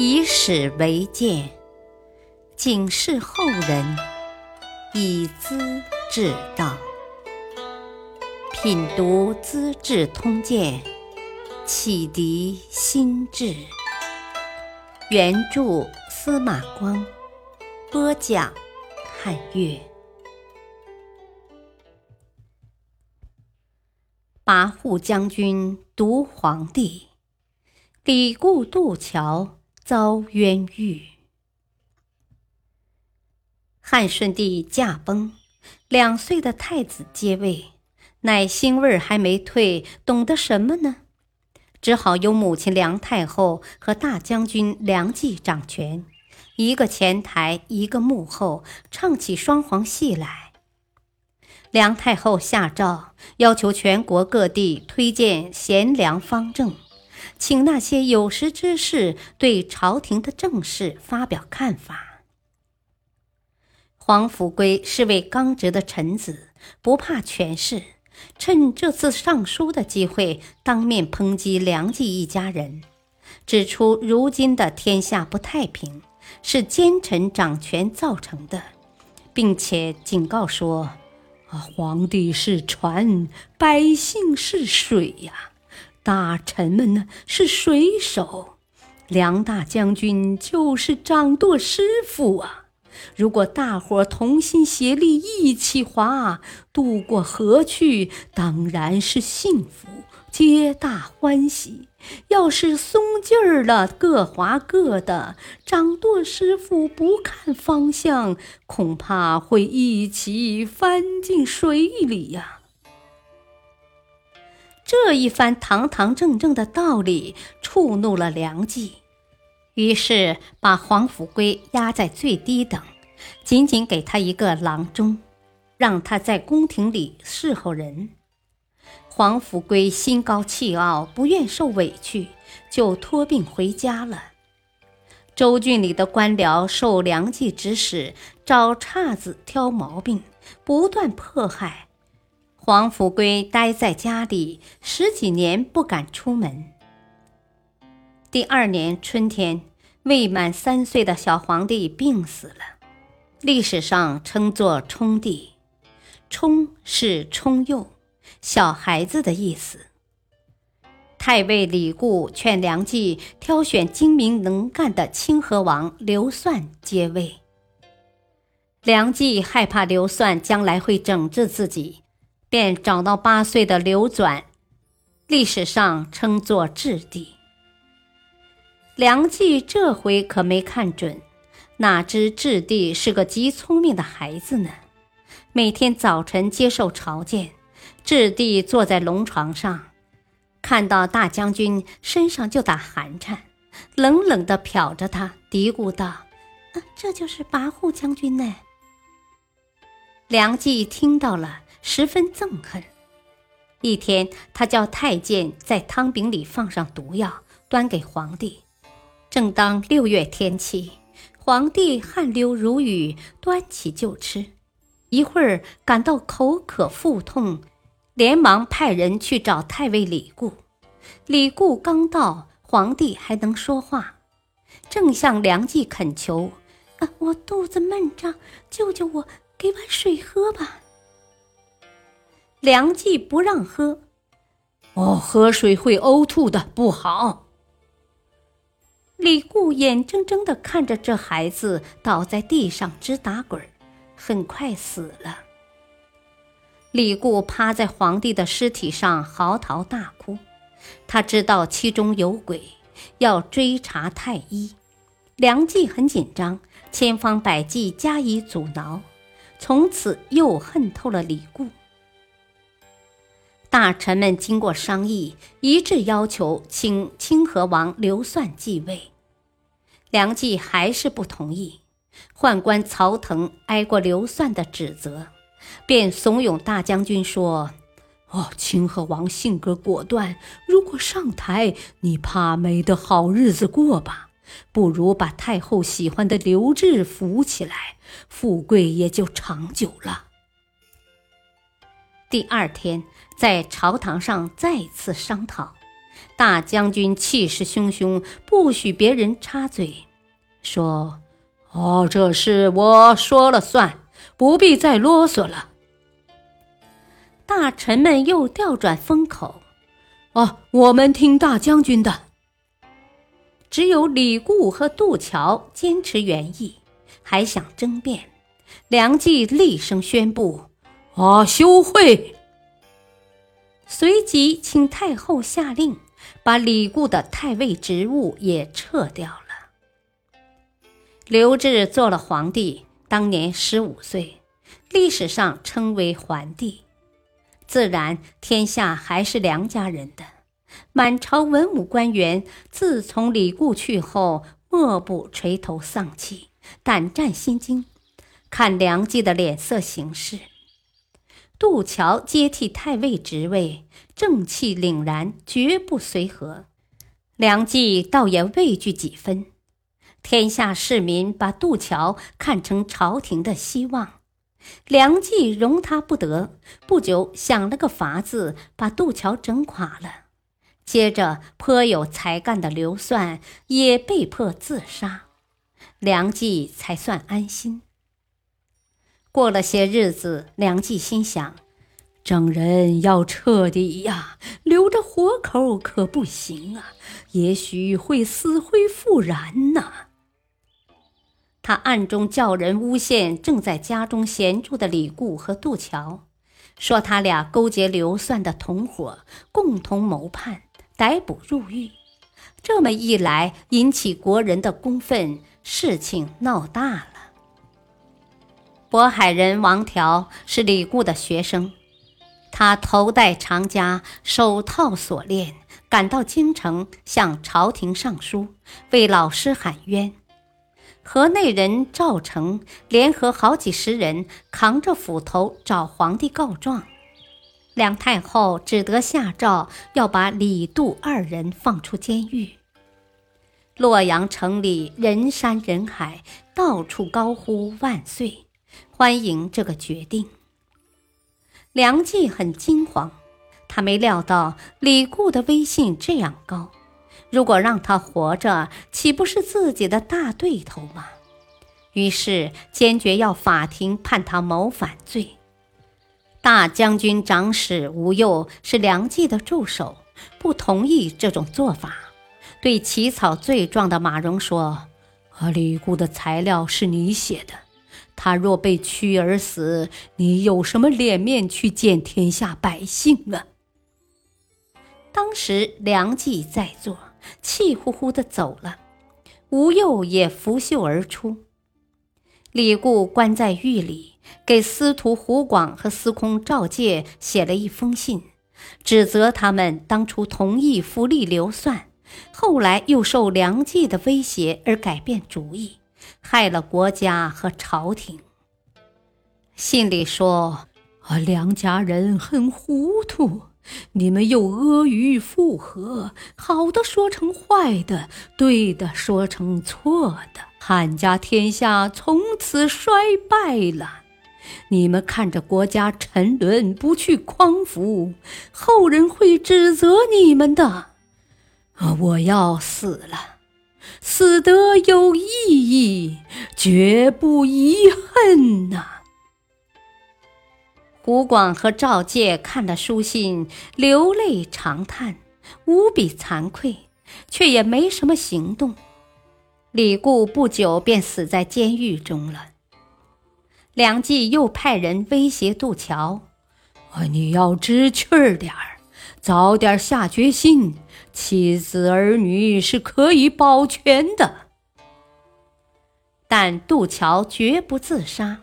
以史为鉴，警示后人，以资治道。品读《资治通鉴》，启迪心智。原著司马光，播讲汉乐。跋扈将军毒皇帝，李固渡桥。遭冤狱。汉顺帝驾崩，两岁的太子接位，乃腥味儿还没退，懂得什么呢？只好由母亲梁太后和大将军梁冀掌权，一个前台，一个幕后，唱起双簧戏来。梁太后下诏，要求全国各地推荐贤良方正。请那些有识之士对朝廷的政事发表看法。黄甫圭是位刚直的臣子，不怕权势，趁这次上书的机会，当面抨击梁冀一家人，指出如今的天下不太平是奸臣掌权造成的，并且警告说：“啊，皇帝是船，百姓是水呀。”大臣们呢是水手，梁大将军就是掌舵师傅啊！如果大伙同心协力一起划渡过河去，当然是幸福，皆大欢喜。要是松劲儿了，各划各的，掌舵师傅不看方向，恐怕会一起翻进水里呀！这一番堂堂正正的道理触怒了梁冀，于是把黄甫圭压在最低等，仅仅给他一个郎中，让他在宫廷里侍候人。黄甫圭心高气傲，不愿受委屈，就托病回家了。州郡里的官僚受梁冀指使，找岔子挑毛病，不断迫害。黄甫圭待在家里十几年，不敢出门。第二年春天，未满三岁的小皇帝病死了，历史上称作冲帝。冲是冲幼，小孩子的意思。太尉李固劝梁冀挑选精明能干的清河王刘算接位。梁冀害怕刘算将来会整治自己。便找到八岁的刘转，历史上称作质帝。梁冀这回可没看准，哪知质帝是个极聪明的孩子呢。每天早晨接受朝见，质帝坐在龙床上，看到大将军身上就打寒颤，冷冷地瞟着他，嘀咕道：“啊，这就是跋扈将军呢。”梁冀听到了。十分憎恨。一天，他叫太监在汤饼里放上毒药，端给皇帝。正当六月天气，皇帝汗流如雨，端起就吃。一会儿感到口渴腹痛，连忙派人去找太尉李固。李固刚到，皇帝还能说话，正向梁冀恳求：“啊，我肚子闷胀，救救我，给碗水喝吧。”梁冀不让喝，哦，喝水会呕吐的，不好。李固眼睁睁的看着这孩子倒在地上直打滚，很快死了。李固趴在皇帝的尸体上嚎啕大哭，他知道其中有鬼，要追查太医。梁冀很紧张，千方百计加以阻挠，从此又恨透了李固。大臣们经过商议，一致要求请清河王刘算继位。梁冀还是不同意。宦官曹腾挨过刘算的指责，便怂恿大将军说：“哦，清河王性格果断，如果上台，你怕没得好日子过吧？不如把太后喜欢的刘志扶起来，富贵也就长久了。”第二天，在朝堂上再次商讨，大将军气势汹汹，不许别人插嘴，说：“哦，这事我说了算，不必再啰嗦了。”大臣们又调转风口：“哦，我们听大将军的。”只有李固和杜桥坚持原意，还想争辩。梁冀厉声宣布：“啊，休会！”随即请太后下令。把李固的太尉职务也撤掉了。刘志做了皇帝，当年十五岁，历史上称为桓帝，自然天下还是梁家人的。满朝文武官员自从李固去后，莫不垂头丧气、胆战心惊，看梁冀的脸色行事。杜桥接替太尉职位，正气凛然，绝不随和。梁冀倒也畏惧几分。天下市民把杜桥看成朝廷的希望，梁冀容他不得，不久想了个法子，把杜桥整垮了。接着，颇有才干的刘算也被迫自杀，梁冀才算安心。过了些日子，梁冀心想：整人要彻底呀，留着活口可不行啊，也许会死灰复燃呢。他暗中叫人诬陷正在家中闲住的李固和杜桥，说他俩勾结刘算的同伙，共同谋叛，逮捕入狱。这么一来，引起国人的公愤，事情闹大了。渤海人王条是李固的学生，他头戴长枷，手套锁链，赶到京城向朝廷上书，为老师喊冤。河内人赵成联合好几十人，扛着斧头找皇帝告状。梁太后只得下诏，要把李杜二人放出监狱。洛阳城里人山人海，到处高呼万岁。欢迎这个决定。梁冀很惊慌，他没料到李固的威信这样高，如果让他活着，岂不是自己的大对头吗？于是坚决要法庭判他谋反罪。大将军长史吴佑是梁冀的助手，不同意这种做法，对起草罪状的马融说：“啊，李固的材料是你写的。”他若被屈而死，你有什么脸面去见天下百姓啊？当时梁冀在座，气呼呼的走了。吴佑也拂袖而出。李固关在狱里，给司徒胡广和司空赵介写了一封信，指责他们当初同意扶立刘算，后来又受梁冀的威胁而改变主意。害了国家和朝廷。信里说：“啊，梁家人很糊涂，你们又阿谀附和，好的说成坏的，对的说成错的，汉家天下从此衰败了。你们看着国家沉沦，不去匡扶，后人会指责你们的。啊，我要死了。”死得有意义，绝不遗恨呐！胡广和赵介看了书信，流泪长叹，无比惭愧，却也没什么行动。李固不久便死在监狱中了。梁冀又派人威胁杜桥：“啊，你要知趣儿点儿，早点下决心。”妻子儿女是可以保全的，但杜桥绝不自杀。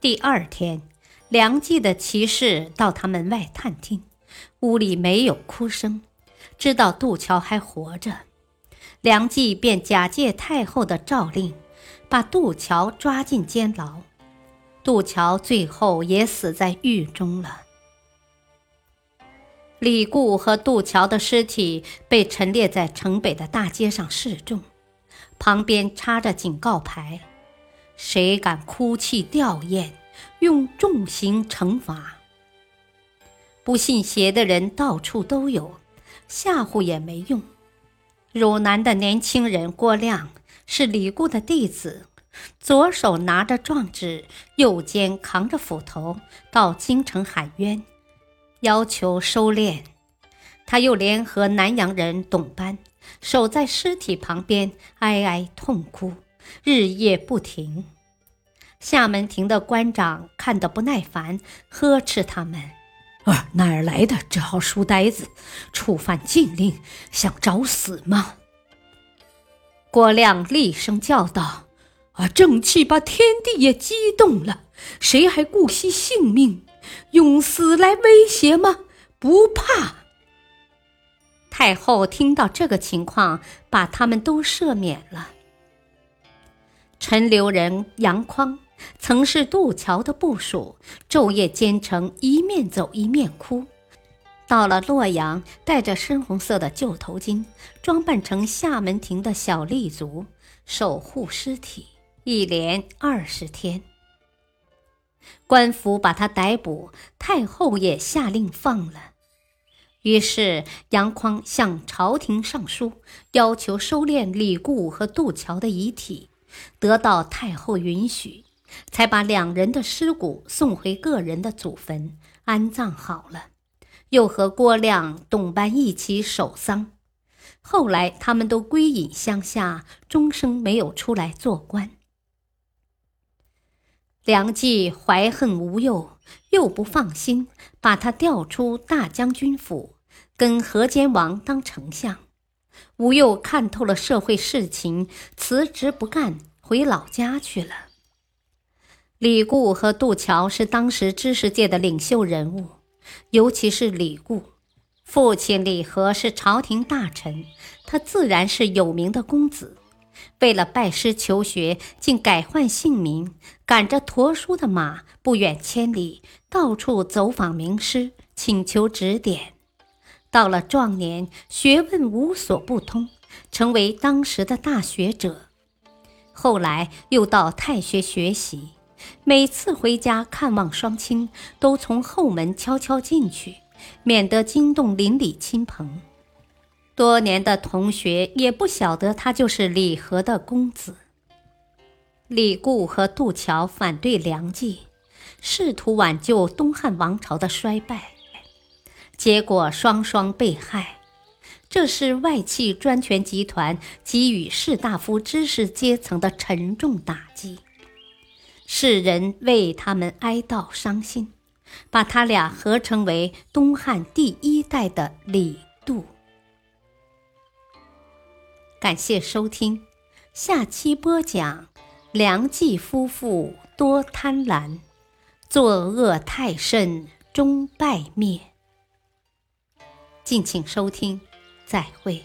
第二天，梁冀的骑士到他门外探听，屋里没有哭声，知道杜桥还活着。梁冀便假借太后的诏令，把杜桥抓进监牢。杜桥最后也死在狱中了。李固和杜桥的尸体被陈列在城北的大街上示众，旁边插着警告牌：“谁敢哭泣吊唁，用重刑惩罚。”不信邪的人到处都有，吓唬也没用。汝南的年轻人郭亮是李固的弟子，左手拿着状纸，右肩扛着斧头，到京城喊冤，要求收敛。他又联合南洋人董班，守在尸体旁边，哀哀痛哭，日夜不停。厦门亭的官长看得不耐烦，呵斥他们：“啊，哪儿来的这号书呆子，触犯禁令，想找死吗？”郭亮厉声叫道：“啊，正气把天地也激动了，谁还顾惜性命，用死来威胁吗？不怕！”太后听到这个情况，把他们都赦免了。陈留人杨匡。曾是渡桥的部属，昼夜兼程，一面走一面哭。到了洛阳，戴着深红色的旧头巾，装扮成厦门亭的小丽族，守护尸体，一连二十天。官府把他逮捕，太后也下令放了。于是杨匡向朝廷上书，要求收敛李固和杜桥的遗体，得到太后允许。才把两人的尸骨送回个人的祖坟安葬好了，又和郭亮、董班一起守丧。后来他们都归隐乡下，终生没有出来做官。梁冀怀恨吴用，又不放心，把他调出大将军府，跟河间王当丞相。吴用看透了社会事情，辞职不干，回老家去了。李固和杜桥是当时知识界的领袖人物，尤其是李固，父亲李和是朝廷大臣，他自然是有名的公子。为了拜师求学，竟改换姓名，赶着驮书的马，不远千里，到处走访名师，请求指点。到了壮年，学问无所不通，成为当时的大学者。后来又到太学学习。每次回家看望双亲，都从后门悄悄进去，免得惊动邻里亲朋。多年的同学也不晓得他就是李和的公子。李固和杜桥反对梁冀，试图挽救东汉王朝的衰败，结果双双被害。这是外戚专权集团给予士大夫知识阶层的沉重打击。世人为他们哀悼伤心，把他俩合称为东汉第一代的李杜。感谢收听，下期播讲梁冀夫妇多贪婪，作恶太甚终败灭。敬请收听，再会。